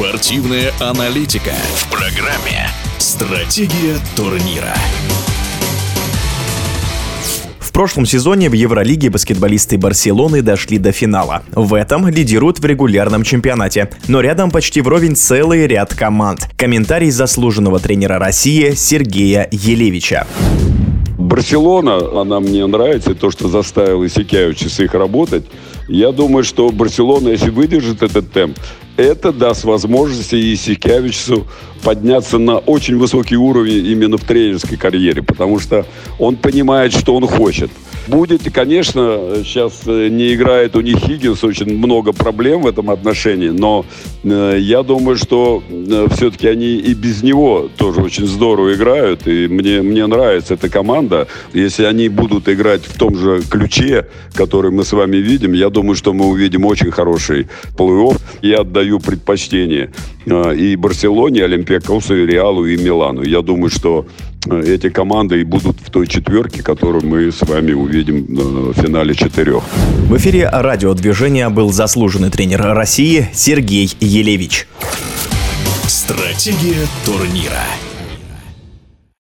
Спортивная аналитика в программе «Стратегия турнира». В прошлом сезоне в Евролиге баскетболисты Барселоны дошли до финала. В этом лидируют в регулярном чемпионате. Но рядом почти вровень целый ряд команд. Комментарий заслуженного тренера России Сергея Елевича. Барселона, она мне нравится, то, что заставил Исикявича с их работать. Я думаю, что Барселона, если выдержит этот темп, это даст возможность Исикявичу подняться на очень высокий уровень именно в тренерской карьере, потому что он понимает, что он хочет – Будет, конечно, сейчас э, не играет у них Хиггинс, очень много проблем в этом отношении, но э, я думаю, что э, все-таки они и без него тоже очень здорово играют, и мне, мне нравится эта команда. Если они будут играть в том же ключе, который мы с вами видим, я думаю, что мы увидим очень хороший плей-офф. Я отдаю предпочтение и Барселоне, Олимпиакосу, и Реалу, и Милану. Я думаю, что эти команды и будут в той четверке, которую мы с вами увидим в финале четырех. В эфире радиодвижения был заслуженный тренер России Сергей Елевич. Стратегия турнира.